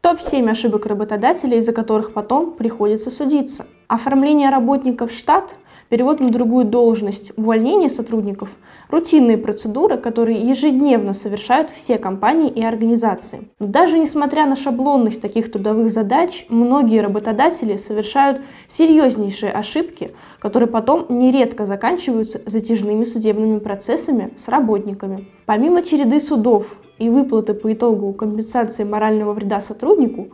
Топ-7 ошибок работодателей, из-за которых потом приходится судиться. Оформление работников в штат, перевод на другую должность, увольнение сотрудников – Рутинные процедуры, которые ежедневно совершают все компании и организации. Но даже несмотря на шаблонность таких трудовых задач, многие работодатели совершают серьезнейшие ошибки, которые потом нередко заканчиваются затяжными судебными процессами с работниками. Помимо череды судов и выплаты по итогу компенсации морального вреда сотруднику,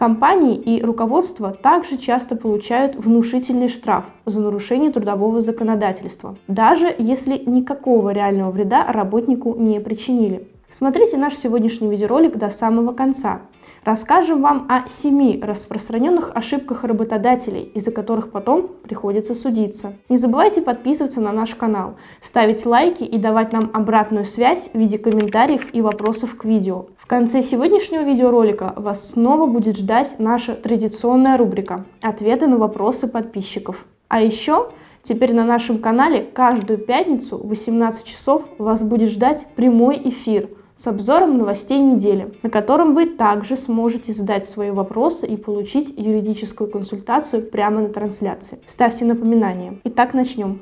Компании и руководство также часто получают внушительный штраф за нарушение трудового законодательства, даже если никакого реального вреда работнику не причинили. Смотрите наш сегодняшний видеоролик до самого конца. Расскажем вам о семи распространенных ошибках работодателей, из-за которых потом приходится судиться. Не забывайте подписываться на наш канал, ставить лайки и давать нам обратную связь в виде комментариев и вопросов к видео конце сегодняшнего видеоролика вас снова будет ждать наша традиционная рубрика «Ответы на вопросы подписчиков». А еще теперь на нашем канале каждую пятницу в 18 часов вас будет ждать прямой эфир с обзором новостей недели, на котором вы также сможете задать свои вопросы и получить юридическую консультацию прямо на трансляции. Ставьте напоминания. Итак, начнем.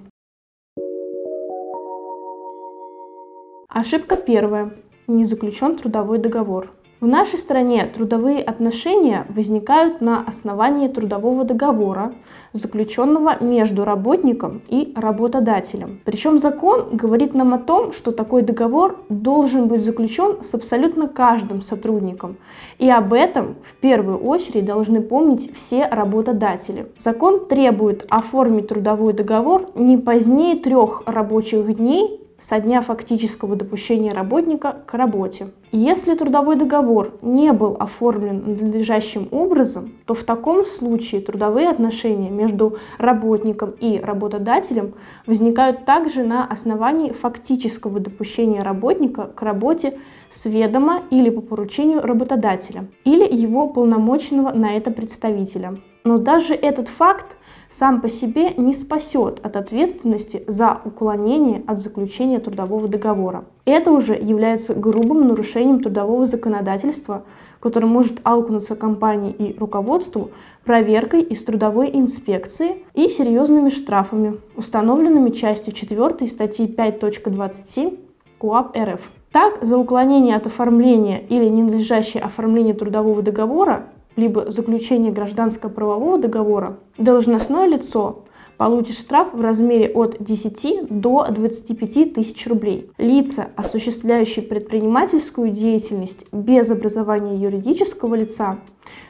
Ошибка первая не заключен трудовой договор. В нашей стране трудовые отношения возникают на основании трудового договора, заключенного между работником и работодателем. Причем закон говорит нам о том, что такой договор должен быть заключен с абсолютно каждым сотрудником. И об этом в первую очередь должны помнить все работодатели. Закон требует оформить трудовой договор не позднее трех рабочих дней со дня фактического допущения работника к работе. Если трудовой договор не был оформлен надлежащим образом, то в таком случае трудовые отношения между работником и работодателем возникают также на основании фактического допущения работника к работе с ведома или по поручению работодателя или его полномоченного на это представителя. Но даже этот факт сам по себе не спасет от ответственности за уклонение от заключения трудового договора. Это уже является грубым нарушением трудового законодательства, которое может аукнуться компании и руководству проверкой из трудовой инспекции и серьезными штрафами, установленными частью 4 статьи 5.27 КУАП РФ. Так, за уклонение от оформления или ненадлежащее оформление трудового договора либо заключение гражданско-правового договора, должностное лицо получит штраф в размере от 10 до 25 тысяч рублей. Лица, осуществляющие предпринимательскую деятельность без образования юридического лица,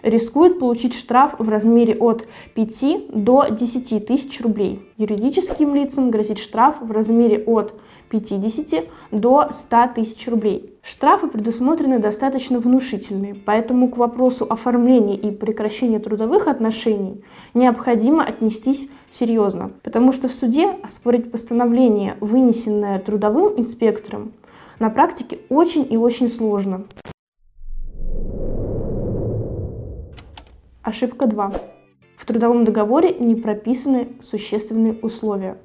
рискуют получить штраф в размере от 5 до 10 тысяч рублей. Юридическим лицам грозит штраф в размере от 50 до 100 тысяч рублей. Штрафы предусмотрены достаточно внушительные, поэтому к вопросу оформления и прекращения трудовых отношений необходимо отнестись серьезно, потому что в суде оспорить постановление, вынесенное трудовым инспектором, на практике очень и очень сложно. Ошибка 2. В трудовом договоре не прописаны существенные условия.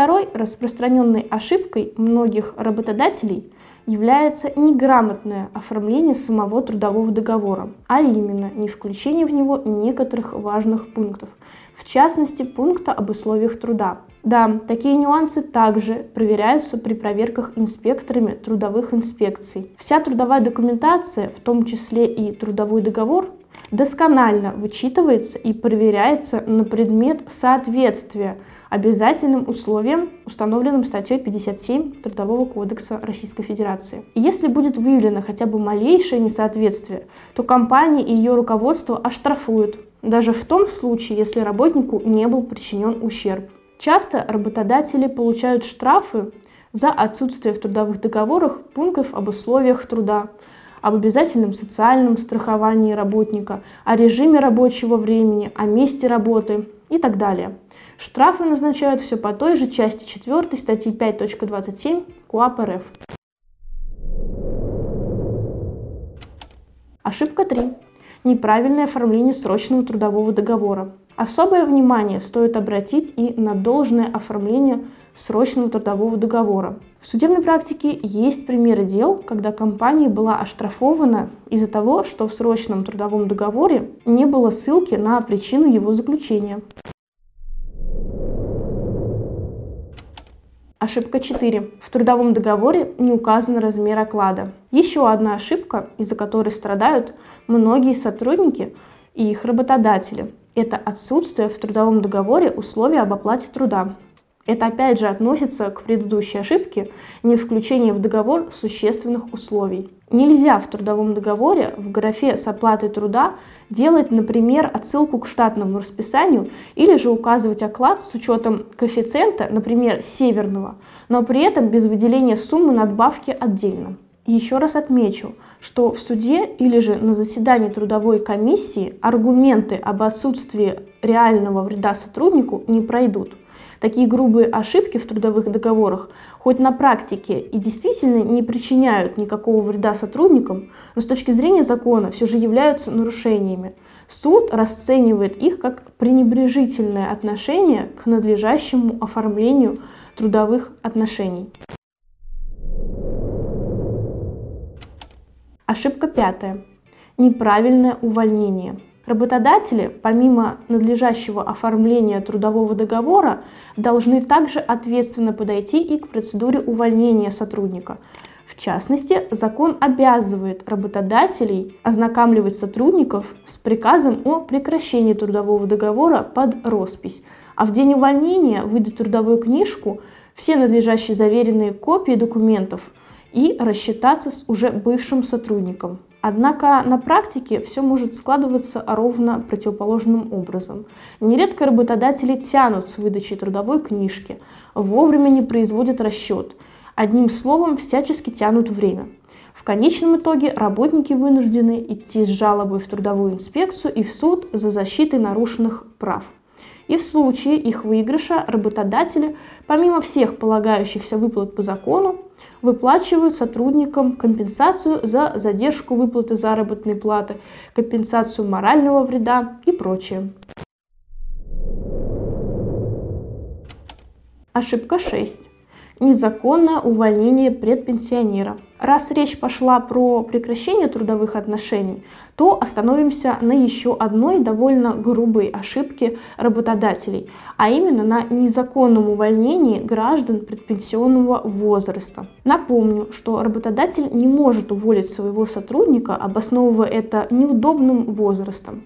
Второй распространенной ошибкой многих работодателей является неграмотное оформление самого трудового договора, а именно не включение в него некоторых важных пунктов, в частности пункта об условиях труда. Да, такие нюансы также проверяются при проверках инспекторами трудовых инспекций. Вся трудовая документация, в том числе и трудовой договор, досконально вычитывается и проверяется на предмет соответствия обязательным условиям, установленным статьей 57 Трудового кодекса Российской Федерации. И если будет выявлено хотя бы малейшее несоответствие, то компания и ее руководство оштрафуют, даже в том случае, если работнику не был причинен ущерб. Часто работодатели получают штрафы за отсутствие в трудовых договорах пунктов об условиях труда, об обязательном социальном страховании работника, о режиме рабочего времени, о месте работы и так далее. Штрафы назначают все по той же части 4 статьи 5.27 КУАП РФ. Ошибка 3. Неправильное оформление срочного трудового договора. Особое внимание стоит обратить и на должное оформление срочного трудового договора. В судебной практике есть примеры дел, когда компания была оштрафована из-за того, что в срочном трудовом договоре не было ссылки на причину его заключения. Ошибка 4. В трудовом договоре не указан размер оклада. Еще одна ошибка, из-за которой страдают многие сотрудники и их работодатели. Это отсутствие в трудовом договоре условий об оплате труда. Это опять же относится к предыдущей ошибке не включение в договор существенных условий. Нельзя в трудовом договоре в графе с оплатой труда делать, например, отсылку к штатному расписанию или же указывать оклад с учетом коэффициента, например, северного, но при этом без выделения суммы надбавки отдельно. Еще раз отмечу, что в суде или же на заседании трудовой комиссии аргументы об отсутствии реального вреда сотруднику не пройдут. Такие грубые ошибки в трудовых договорах хоть на практике и действительно не причиняют никакого вреда сотрудникам, но с точки зрения закона все же являются нарушениями. Суд расценивает их как пренебрежительное отношение к надлежащему оформлению трудовых отношений. Ошибка пятая. Неправильное увольнение. Работодатели, помимо надлежащего оформления трудового договора, должны также ответственно подойти и к процедуре увольнения сотрудника. В частности, закон обязывает работодателей ознакомливать сотрудников с приказом о прекращении трудового договора под роспись, а в день увольнения выдать трудовую книжку, все надлежащие заверенные копии документов и рассчитаться с уже бывшим сотрудником. Однако на практике все может складываться ровно противоположным образом. Нередко работодатели тянут с выдачей трудовой книжки, вовремя не производят расчет. Одним словом, всячески тянут время. В конечном итоге работники вынуждены идти с жалобой в трудовую инспекцию и в суд за защитой нарушенных прав. И в случае их выигрыша работодатели, помимо всех полагающихся выплат по закону, выплачивают сотрудникам компенсацию за задержку выплаты заработной платы, компенсацию морального вреда и прочее. Ошибка 6 незаконное увольнение предпенсионера. Раз речь пошла про прекращение трудовых отношений, то остановимся на еще одной довольно грубой ошибке работодателей, а именно на незаконном увольнении граждан предпенсионного возраста. Напомню, что работодатель не может уволить своего сотрудника, обосновывая это неудобным возрастом.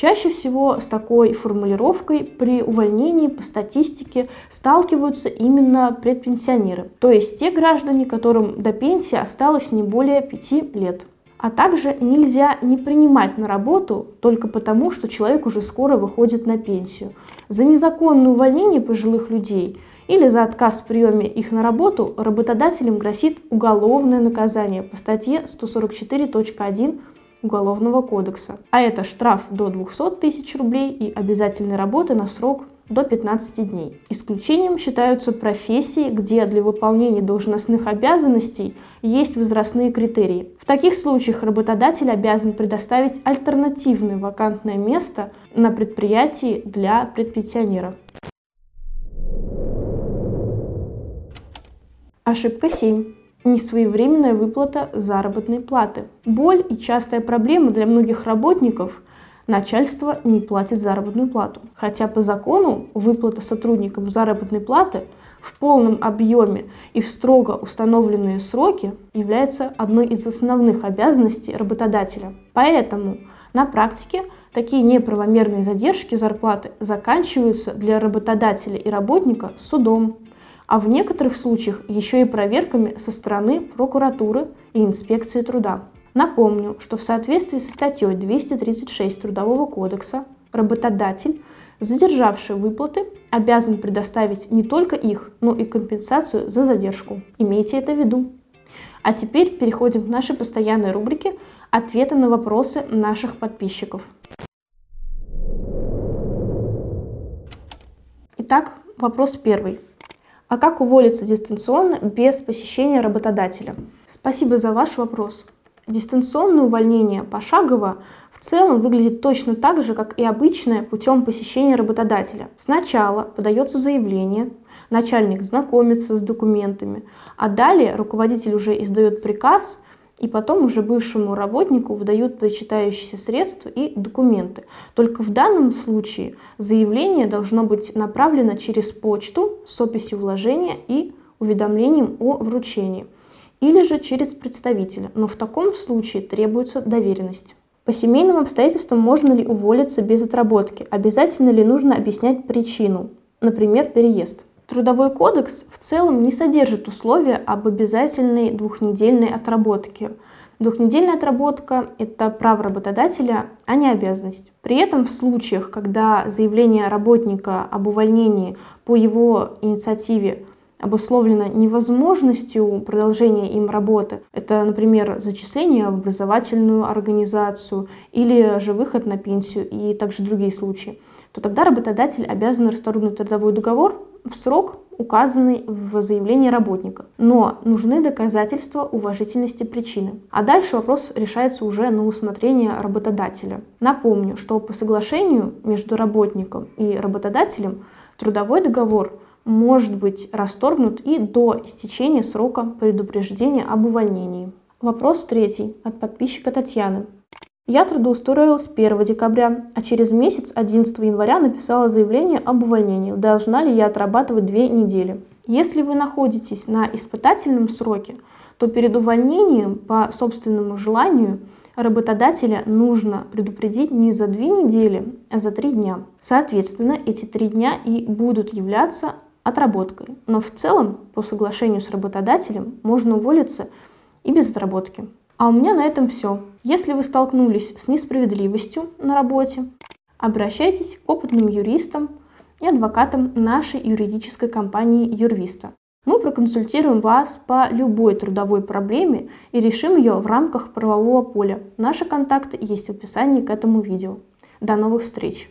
Чаще всего с такой формулировкой при увольнении по статистике сталкиваются именно предпенсионеры, то есть те граждане, которым до пенсии осталось не более 5 лет. А также нельзя не принимать на работу только потому, что человек уже скоро выходит на пенсию. За незаконное увольнение пожилых людей или за отказ в приеме их на работу работодателям грозит уголовное наказание по статье 144.1 Уголовного кодекса. А это штраф до 200 тысяч рублей и обязательной работы на срок до 15 дней. Исключением считаются профессии, где для выполнения должностных обязанностей есть возрастные критерии. В таких случаях работодатель обязан предоставить альтернативное вакантное место на предприятии для предпенсионера. Ошибка 7 несвоевременная выплата заработной платы. Боль и частая проблема для многих работников – начальство не платит заработную плату. Хотя по закону выплата сотрудникам заработной платы в полном объеме и в строго установленные сроки является одной из основных обязанностей работодателя. Поэтому на практике такие неправомерные задержки зарплаты заканчиваются для работодателя и работника судом, а в некоторых случаях еще и проверками со стороны прокуратуры и инспекции труда. Напомню, что в соответствии со статьей 236 Трудового кодекса работодатель, задержавший выплаты, обязан предоставить не только их, но и компенсацию за задержку. Имейте это в виду. А теперь переходим к нашей постоянной рубрике «Ответы на вопросы наших подписчиков». Итак, вопрос первый. А как уволиться дистанционно без посещения работодателя? Спасибо за ваш вопрос. Дистанционное увольнение пошагово в целом выглядит точно так же, как и обычное путем посещения работодателя. Сначала подается заявление, начальник знакомится с документами, а далее руководитель уже издает приказ, и потом уже бывшему работнику выдают причитающиеся средства и документы. Только в данном случае заявление должно быть направлено через почту с описью вложения и уведомлением о вручении, или же через представителя, но в таком случае требуется доверенность. По семейным обстоятельствам можно ли уволиться без отработки? Обязательно ли нужно объяснять причину? Например, переезд. Трудовой кодекс в целом не содержит условия об обязательной двухнедельной отработке. Двухнедельная отработка – это право работодателя, а не обязанность. При этом в случаях, когда заявление работника об увольнении по его инициативе обусловлено невозможностью продолжения им работы. Это, например, зачисление в образовательную организацию или же выход на пенсию и также другие случаи то тогда работодатель обязан расторгнуть трудовой договор в срок, указанный в заявлении работника. Но нужны доказательства уважительности причины. А дальше вопрос решается уже на усмотрение работодателя. Напомню, что по соглашению между работником и работодателем трудовой договор может быть расторгнут и до истечения срока предупреждения об увольнении. Вопрос третий от подписчика Татьяны. Я трудоустроилась 1 декабря, а через месяц, 11 января, написала заявление об увольнении. Должна ли я отрабатывать две недели? Если вы находитесь на испытательном сроке, то перед увольнением по собственному желанию работодателя нужно предупредить не за две недели, а за три дня. Соответственно, эти три дня и будут являться отработкой. Но в целом, по соглашению с работодателем, можно уволиться и без отработки. А у меня на этом все. Если вы столкнулись с несправедливостью на работе, обращайтесь к опытным юристам и адвокатам нашей юридической компании Юрвиста. Мы проконсультируем вас по любой трудовой проблеме и решим ее в рамках правового поля. Наши контакты есть в описании к этому видео. До новых встреч!